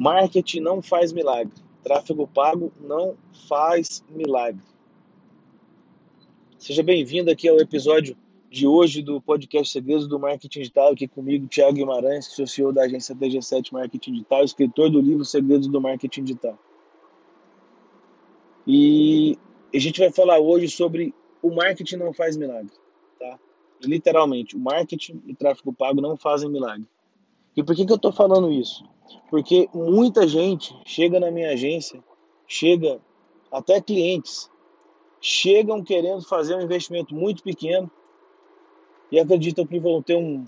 Marketing não faz milagre. Tráfego pago não faz milagre. Seja bem-vindo aqui ao episódio de hoje do podcast Segredos do Marketing Digital, aqui comigo, Thiago Guimarães, que sou CEO da agência TG7 Marketing Digital, escritor do livro Segredos do Marketing Digital. E a gente vai falar hoje sobre o marketing não faz milagre, tá? Literalmente, o marketing e tráfego pago não fazem milagre. E por que, que eu estou falando isso? Porque muita gente chega na minha agência, chega até clientes, chegam querendo fazer um investimento muito pequeno e acreditam que vão ter um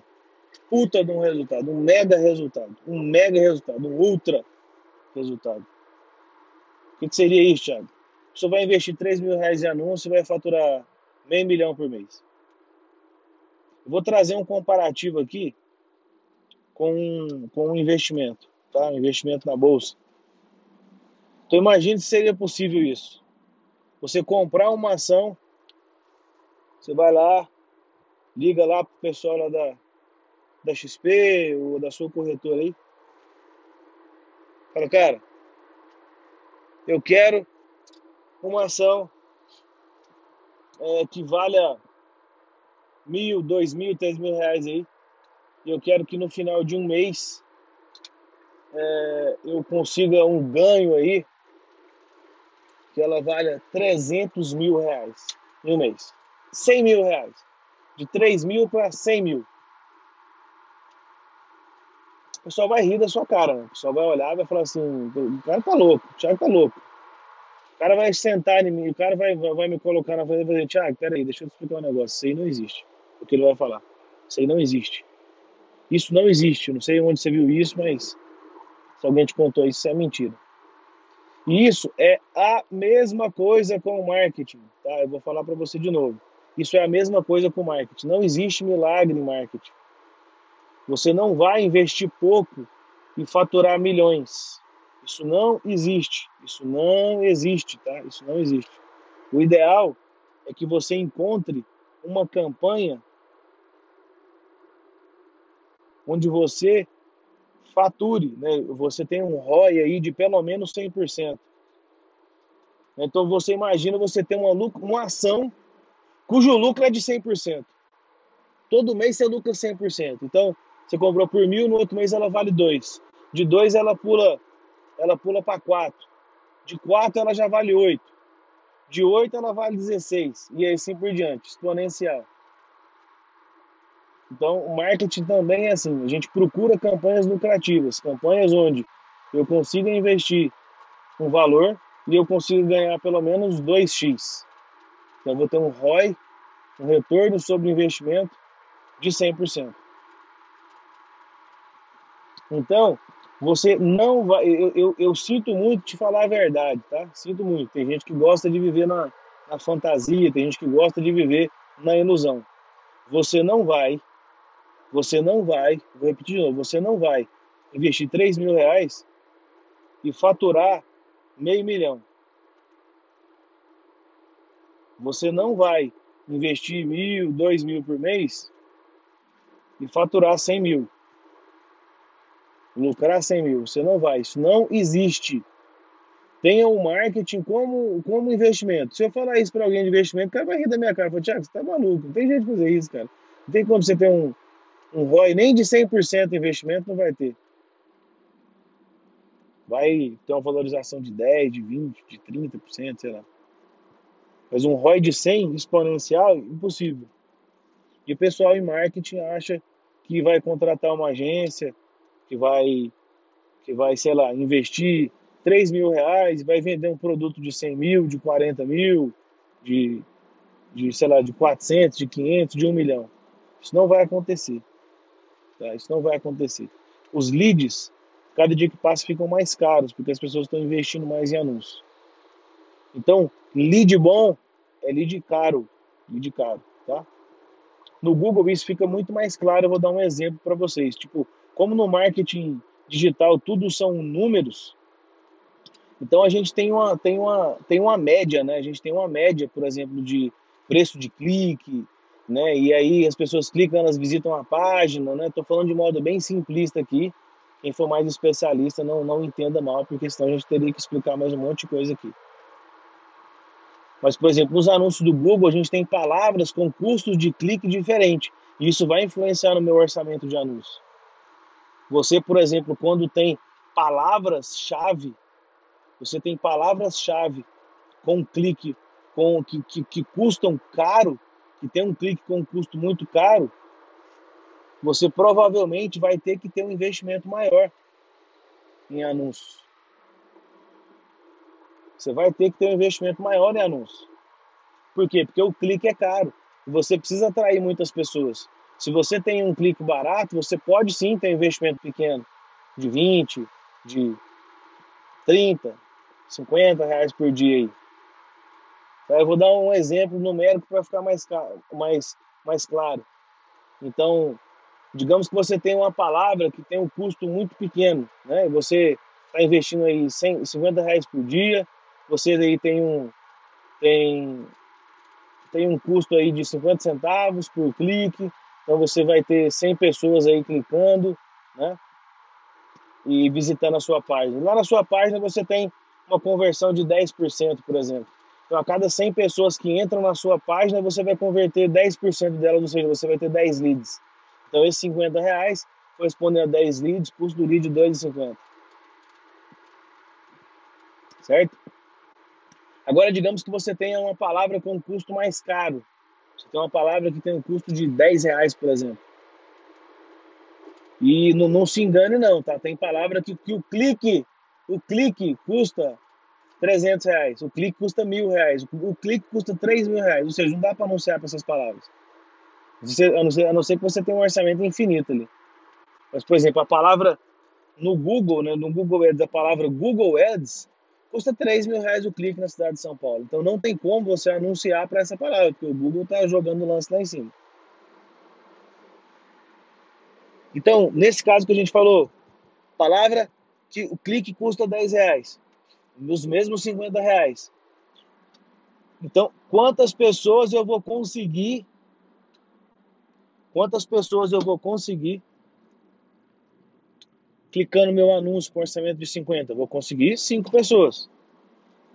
puta de um resultado, um mega resultado, um mega resultado, um ultra resultado. O que, seria isso, Thiago? Você vai investir 3 mil reais em anúncio e vai faturar meio milhão por mês. Eu vou trazer um comparativo aqui com, com um investimento tá? Um investimento na bolsa. Então imagine se seria possível isso. Você comprar uma ação, você vai lá, liga lá pro pessoal lá da, da XP ou da sua corretora aí. Fala, cara, eu quero uma ação é, que valha mil, dois mil, três mil reais aí. E eu quero que no final de um mês é, eu consiga um ganho aí que ela valha 300 mil reais em um mês. 100 mil reais. De 3 mil para 100 mil. O pessoal vai rir da sua cara, né? O pessoal vai olhar e vai falar assim, o cara tá louco, o Thiago tá louco. O cara vai sentar em mim, o cara vai, vai me colocar na frente e vai dizer, Thiago, peraí, deixa eu te explicar um negócio. Isso aí não existe. O que ele vai falar. Isso aí não existe. Isso não existe. Não sei onde você viu isso, mas se alguém te contou isso, é mentira. E isso é a mesma coisa com o marketing, tá? Eu vou falar para você de novo. Isso é a mesma coisa com o marketing. Não existe milagre em marketing. Você não vai investir pouco e faturar milhões. Isso não existe. Isso não existe, tá? Isso não existe. O ideal é que você encontre uma campanha onde você fature, né? Você tem um ROI aí de pelo menos 100%. Então você imagina você ter uma, uma ação cujo lucro é de 100%. Todo mês você lucra 100%. Então, você comprou por mil, no outro mês ela vale 2. De 2 ela pula ela pula para 4. De 4 ela já vale 8. De 8 ela vale 16. E assim por diante, exponencial. Então, o marketing também é assim: a gente procura campanhas lucrativas, campanhas onde eu consiga investir um valor e eu consigo ganhar pelo menos 2x. Então, eu vou ter um ROI, um retorno sobre investimento de 100%. Então, você não vai. Eu, eu, eu, sinto muito te falar a verdade, tá? Sinto muito. Tem gente que gosta de viver na, na fantasia, tem gente que gosta de viver na ilusão. Você não vai você não vai, vou repetir de novo, você não vai investir 3 mil reais e faturar meio milhão. Você não vai investir mil, dois mil por mês e faturar 100 mil. Lucrar 100 mil. Você não vai. Isso não existe. Tenha o marketing como, como investimento. Se eu falar isso para alguém de investimento, o cara vai rir da minha cara. Fala, Tiago, você tá maluco. Não tem jeito de fazer isso, cara. Não tem como você ter um, um ROI nem de 100% de investimento não vai ter. Vai ter uma valorização de 10, de 20, de 30%, sei lá. Mas um ROI de 100 exponencial, impossível. E o pessoal em marketing acha que vai contratar uma agência, que vai, que vai sei lá, investir 3 mil reais, vai vender um produto de 100 mil, de 40 mil, de, de sei lá, de 400, de 500, de 1 milhão. Isso não vai acontecer. Tá? Isso não vai acontecer. Os leads, cada dia que passa, ficam mais caros, porque as pessoas estão investindo mais em anúncios. Então, lead bom é lead caro. Lead caro, tá? No Google isso fica muito mais claro. Eu vou dar um exemplo para vocês. Tipo, como no marketing digital tudo são números, então a gente tem uma, tem uma, tem uma média, né? A gente tem uma média, por exemplo, de preço de clique, né? E aí as pessoas clicam, elas visitam a página, né? Estou falando de modo bem simplista aqui, quem for mais especialista não, não entenda mal, porque senão a gente teria que explicar mais um monte de coisa aqui. Mas, por exemplo, nos anúncios do Google, a gente tem palavras com custos de clique diferente. E isso vai influenciar no meu orçamento de anúncio. Você, por exemplo, quando tem palavras-chave, você tem palavras-chave com clique com que, que, que custam caro, que tem um clique com um custo muito caro, você provavelmente vai ter que ter um investimento maior em anúncios. Você vai ter que ter um investimento maior em anúncios. Por quê? Porque o clique é caro. Você precisa atrair muitas pessoas. Se você tem um clique barato, você pode sim ter um investimento pequeno, de 20, de 30, 50 reais por dia aí. Eu vou dar um exemplo numérico para ficar mais, mais, mais claro. Então, digamos que você tem uma palavra que tem um custo muito pequeno, né? Você está investindo aí 100, 50 reais por dia, você aí tem um, tem, tem um custo aí de 50 centavos por clique, então você vai ter 100 pessoas aí clicando, né? E visitando a sua página. Lá na sua página você tem uma conversão de 10%, por exemplo. Então, a cada 100 pessoas que entram na sua página, você vai converter 10% delas, ou seja, você vai ter 10 leads. Então, esses 50 reais correspondem a 10 leads, custo do lead 2,50. Certo? Agora, digamos que você tenha uma palavra com um custo mais caro. Você tem uma palavra que tem um custo de 10 reais, por exemplo. E não, não se engane não, tá? Tem palavra que, que o clique, o clique custa 300 reais, o clique custa mil reais, o clique custa 3 mil reais, ou seja, não dá para anunciar para essas palavras. Você, a, não ser, a não ser que você tenha um orçamento infinito ali. Mas, por exemplo, a palavra no Google, né, no Google Ads, a palavra Google Ads custa 3 mil reais o clique na cidade de São Paulo. Então não tem como você anunciar para essa palavra, porque o Google está jogando o lance lá em cima. Então, nesse caso que a gente falou, palavra que o clique custa 10 reais nos mesmos 50 reais. Então, quantas pessoas eu vou conseguir? Quantas pessoas eu vou conseguir clicando meu anúncio com orçamento de 50? Vou conseguir 5 pessoas.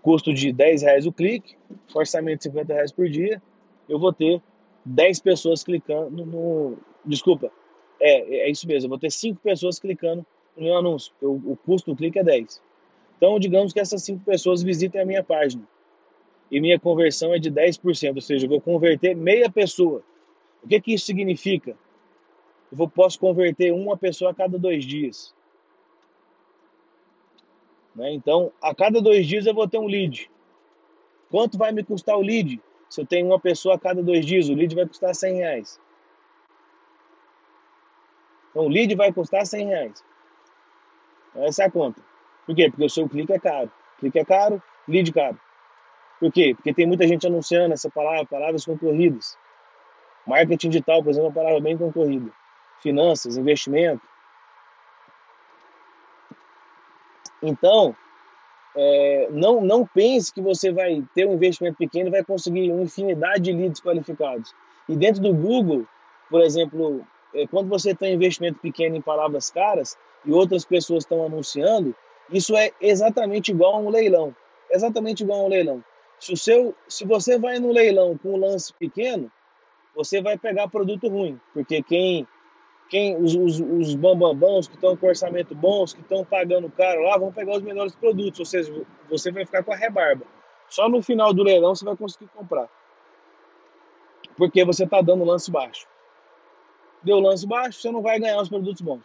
Custo de 10 reais o clique, orçamento de 50 reais por dia, eu vou ter 10 pessoas clicando no. Desculpa, é, é isso mesmo, eu vou ter 5 pessoas clicando no meu anúncio. O, o custo do clique é 10. Então, digamos que essas cinco pessoas visitem a minha página e minha conversão é de 10%, ou seja, eu vou converter meia pessoa. O que, que isso significa? Eu vou, posso converter uma pessoa a cada dois dias. Né? Então, a cada dois dias eu vou ter um lead. Quanto vai me custar o lead? Se eu tenho uma pessoa a cada dois dias, o lead vai custar 100 reais. Então, o lead vai custar 100 reais. Essa é a conta. Por quê? Porque o seu clique é caro. Clique é caro, lead caro. Por quê? Porque tem muita gente anunciando essa palavra, palavras concorridas. Marketing digital, por exemplo, é uma palavra bem concorrida. Finanças, investimento. Então, é, não, não pense que você vai ter um investimento pequeno e vai conseguir uma infinidade de leads qualificados. E dentro do Google, por exemplo, é, quando você tem um investimento pequeno em palavras caras e outras pessoas estão anunciando, isso é exatamente igual a um leilão. Exatamente igual a um leilão. Se, o seu, se você vai no leilão com um lance pequeno, você vai pegar produto ruim, porque quem, quem os, os, os bambambãos que estão com orçamento bons, que estão pagando caro lá, vão pegar os melhores produtos, ou seja, você vai ficar com a rebarba. Só no final do leilão você vai conseguir comprar. Porque você está dando lance baixo. Deu lance baixo, você não vai ganhar os produtos bons.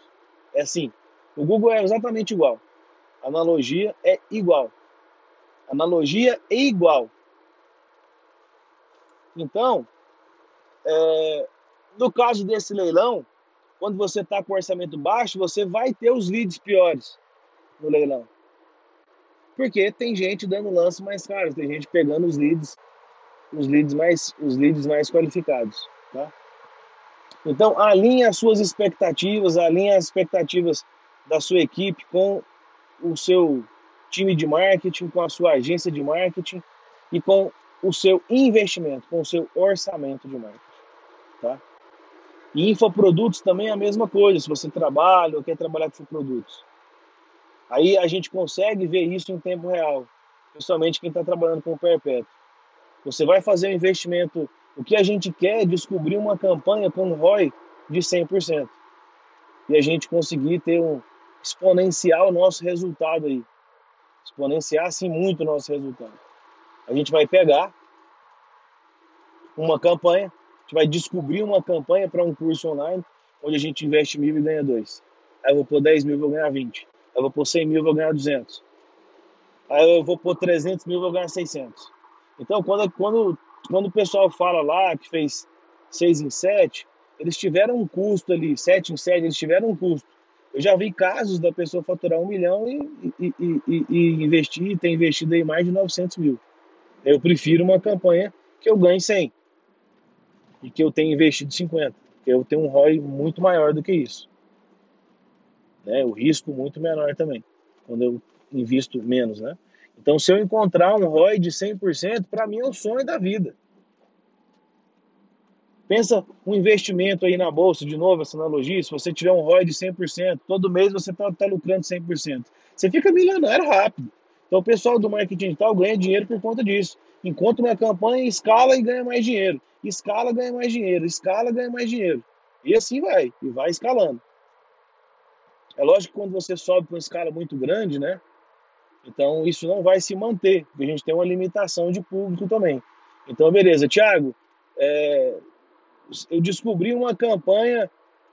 É assim. O Google é exatamente igual. Analogia é igual. Analogia é igual. Então, é, no caso desse leilão, quando você está com orçamento baixo, você vai ter os leads piores no leilão. Porque tem gente dando lance mais caro, tem gente pegando os leads, os leads mais, os leads mais qualificados. Tá? Então, alinhe as suas expectativas, alinhe as expectativas da sua equipe com o seu time de marketing, com a sua agência de marketing e com o seu investimento, com o seu orçamento de marketing. Tá? E infoprodutos também é a mesma coisa, se você trabalha ou quer trabalhar com infoprodutos. Aí a gente consegue ver isso em tempo real, principalmente quem está trabalhando com o perpétuo. Você vai fazer um investimento, o que a gente quer é descobrir uma campanha com um ROI de 100%. E a gente conseguir ter um exponencial nosso resultado aí. Exponenciar, sim, muito o nosso resultado. A gente vai pegar uma campanha, a gente vai descobrir uma campanha para um curso online, onde a gente investe mil e ganha dois. Aí eu vou pôr 10 mil, vou ganhar 20. Aí eu vou pôr 100 mil, vou ganhar 200. Aí eu vou pôr 300 mil, vou ganhar 600. Então, quando, quando, quando o pessoal fala lá que fez 6 em 7, eles tiveram um custo ali, 7 em 7, eles tiveram um custo. Eu já vi casos da pessoa faturar um milhão e, e, e, e investir, ter investido aí mais de 900 mil. Eu prefiro uma campanha que eu ganhe 100 e que eu tenha investido 50. Eu tenho um ROI muito maior do que isso. Né? O risco muito menor também, quando eu invisto menos. Né? Então, se eu encontrar um ROI de 100%, para mim é o sonho da vida. Pensa um investimento aí na bolsa, de novo, essa analogia, se você tiver um ROI de 100%, todo mês você está tá lucrando 100%. Você fica milionário rápido. Então o pessoal do marketing digital ganha dinheiro por conta disso. Encontra uma campanha, escala e ganha mais dinheiro. Escala, ganha mais dinheiro. Escala, ganha mais dinheiro. E assim vai, e vai escalando. É lógico que quando você sobe para uma escala muito grande, né? Então isso não vai se manter, porque a gente tem uma limitação de público também. Então, beleza, Thiago, é, eu descobri uma campanha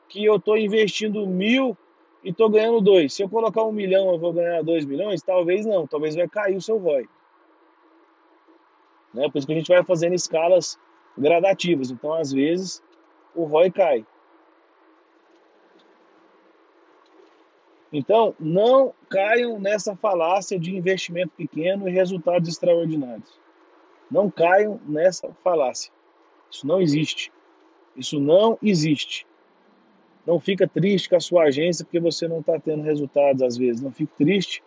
que eu estou investindo mil e estou ganhando dois. Se eu colocar um milhão, eu vou ganhar dois milhões? Talvez não, talvez vai cair o seu ROI. Né? Por isso que a gente vai fazendo escalas gradativas. Então, às vezes, o ROI cai. Então, não caiam nessa falácia de investimento pequeno e resultados extraordinários. Não caiam nessa falácia. Isso não existe. Isso não existe. Não fica triste com a sua agência porque você não está tendo resultados às vezes. Não fique triste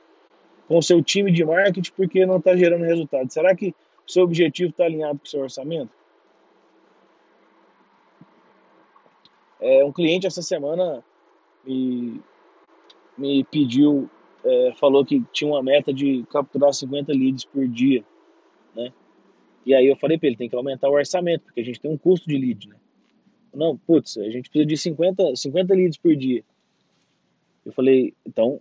com o seu time de marketing porque não está gerando resultados. Será que o seu objetivo está alinhado com o seu orçamento? É, um cliente essa semana me, me pediu, é, falou que tinha uma meta de capturar 50 leads por dia, né? E aí eu falei para ele, tem que aumentar o orçamento, porque a gente tem um custo de lead, né? Não, putz, a gente precisa de 50, 50 leads por dia. Eu falei, então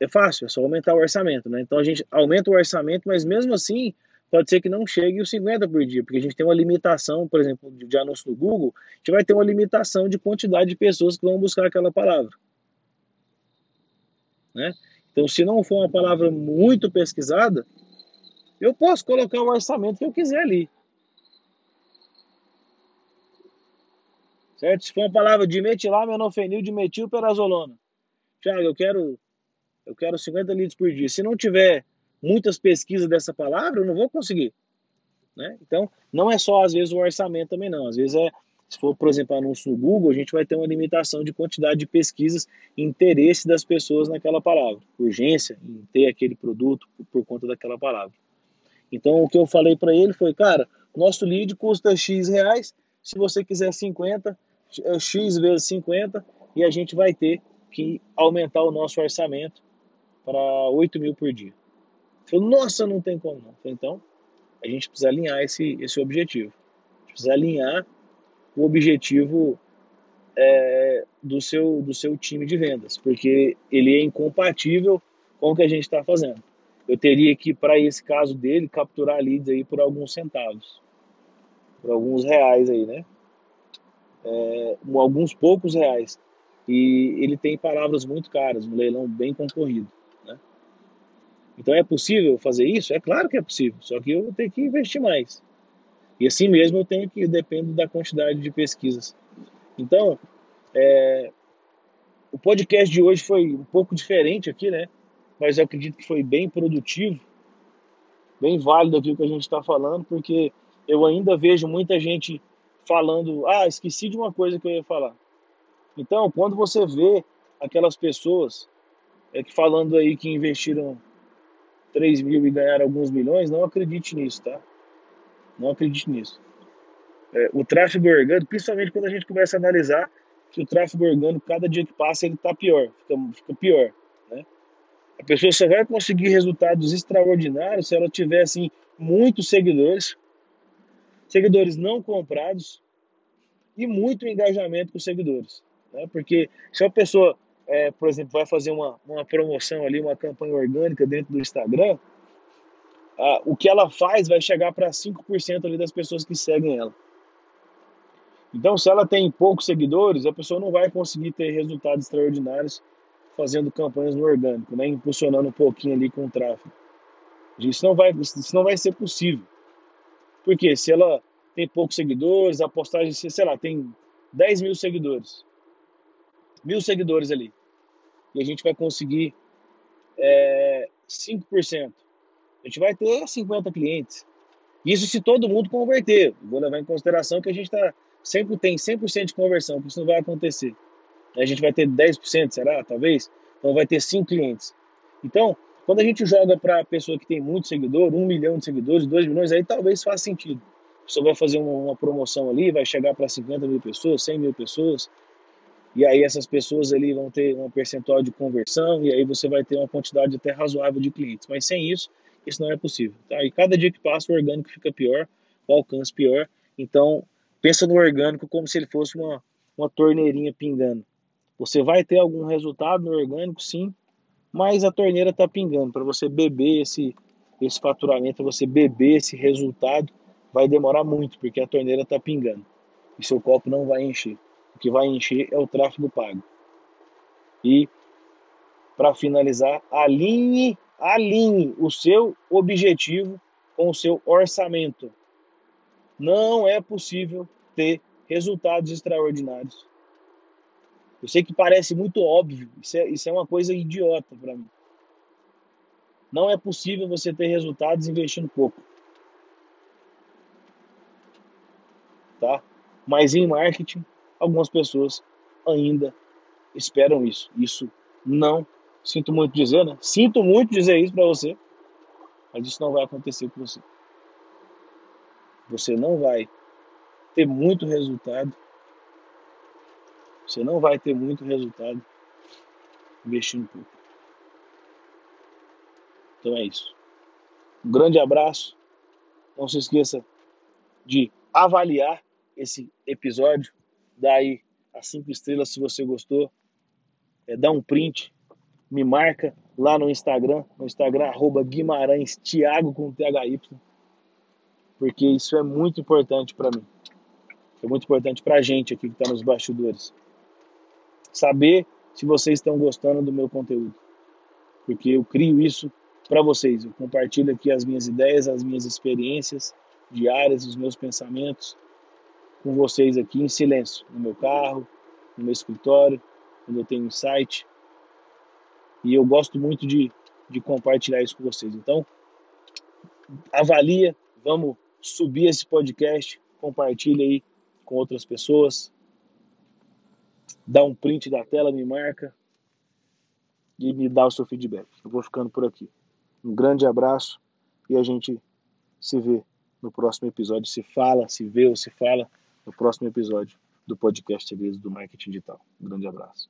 é fácil, é só aumentar o orçamento, né? Então a gente aumenta o orçamento, mas mesmo assim pode ser que não chegue os 50 por dia, porque a gente tem uma limitação, por exemplo, de anúncio no Google, a gente vai ter uma limitação de quantidade de pessoas que vão buscar aquela palavra. Né? Então, se não for uma palavra muito pesquisada, eu posso colocar o orçamento que eu quiser ali. Certo? Se for uma palavra de metilamenofenil de. Tiago, eu quero eu quero 50 litros por dia. Se não tiver muitas pesquisas dessa palavra, eu não vou conseguir. Né? Então, não é só às vezes o orçamento também não. Às vezes é, se for, por exemplo, anúncio no Google, a gente vai ter uma limitação de quantidade de pesquisas interesse das pessoas naquela palavra. Urgência em ter aquele produto por, conta daquela palavra. Então, o que eu falei para ele foi, cara, nosso lead custa X reais, se você quiser 50, é X vezes 50 e a gente vai ter que aumentar o nosso orçamento para 8 mil por dia. Falei, nossa, não tem como não. Falei, então, a gente precisa alinhar esse, esse objetivo. A gente precisa alinhar o objetivo é, do, seu, do seu time de vendas, porque ele é incompatível com o que a gente está fazendo. Eu teria que, para esse caso dele, capturar leads aí por alguns centavos, por alguns reais aí, né? É, alguns poucos reais. E ele tem palavras muito caras, um leilão bem concorrido. Né? Então é possível fazer isso? É claro que é possível, só que eu vou ter que investir mais. E assim mesmo eu tenho que, dependo da quantidade de pesquisas. Então, é, o podcast de hoje foi um pouco diferente aqui, né? Mas eu acredito que foi bem produtivo, bem válido aqui o que a gente está falando, porque eu ainda vejo muita gente falando, ah, esqueci de uma coisa que eu ia falar. Então, quando você vê aquelas pessoas é, que falando aí que investiram 3 mil e ganharam alguns milhões, não acredite nisso, tá? Não acredite nisso. É, o tráfego orgânico, principalmente quando a gente começa a analisar que o tráfego orgânico, cada dia que passa, ele está pior, fica, fica pior. Né? A pessoa só vai conseguir resultados extraordinários se ela tiver assim, muitos seguidores, seguidores não comprados e muito engajamento com os seguidores. Né? Porque se a pessoa, é, por exemplo, vai fazer uma, uma promoção ali, uma campanha orgânica dentro do Instagram, o que ela faz vai chegar para 5% ali das pessoas que seguem ela. Então, se ela tem poucos seguidores, a pessoa não vai conseguir ter resultados extraordinários fazendo campanhas no orgânico, né? impulsionando um pouquinho ali com o tráfego. Isso não vai, isso não vai ser possível. Porque se ela tem poucos seguidores, a postagem, sei lá, tem 10 mil seguidores, mil seguidores ali, e a gente vai conseguir é, 5%, a gente vai ter 50 clientes. Isso se todo mundo converter. Vou levar em consideração que a gente está sempre tem 100% de conversão, porque isso não vai acontecer. A gente vai ter 10%, será? Talvez. Então vai ter 5 clientes. Então, quando a gente joga para a pessoa que tem muito seguidor, 1 milhão de seguidores, 2 milhões, aí talvez faça sentido. Você vai fazer uma, uma promoção ali, vai chegar para 50 mil pessoas, 100 mil pessoas, e aí essas pessoas ali vão ter um percentual de conversão, e aí você vai ter uma quantidade até razoável de clientes. Mas sem isso, isso não é possível. Tá? E cada dia que passa, o orgânico fica pior, o alcance pior. Então, pensa no orgânico como se ele fosse uma, uma torneirinha pingando. Você vai ter algum resultado no orgânico, sim, mas a torneira está pingando. Para você beber esse, esse faturamento, você beber esse resultado, vai demorar muito, porque a torneira está pingando. E seu copo não vai encher. O que vai encher é o tráfego pago. E, para finalizar, alinhe alinhe o seu objetivo com o seu orçamento. Não é possível ter resultados extraordinários. Eu sei que parece muito óbvio, isso é, isso é uma coisa idiota para mim. Não é possível você ter resultados investindo pouco. Tá? Mas em marketing, algumas pessoas ainda esperam isso. Isso não Sinto muito dizer, né? Sinto muito dizer isso para você, mas isso não vai acontecer com você. Você não vai ter muito resultado. Você não vai ter muito resultado investindo pouco. Então é isso. Um grande abraço. Não se esqueça de avaliar esse episódio. Dá aí as cinco estrelas se você gostou. É, dá um print me marca lá no Instagram, no Instagram arroba Guimarães Thiago com THY, porque isso é muito importante para mim. É muito importante para a gente aqui que está nos bastidores. Saber se vocês estão gostando do meu conteúdo. Porque eu crio isso para vocês. Eu compartilho aqui as minhas ideias, as minhas experiências diárias, os meus pensamentos com vocês aqui em silêncio, no meu carro, no meu escritório, quando eu tenho um site, e eu gosto muito de, de compartilhar isso com vocês. Então, avalia, vamos subir esse podcast, compartilha aí com outras pessoas, dá um print da tela, me marca e me dá o seu feedback. Eu vou ficando por aqui. Um grande abraço e a gente se vê no próximo episódio. Se fala, se vê ou se fala no próximo episódio do podcast Segredos do Marketing Digital. Um grande abraço.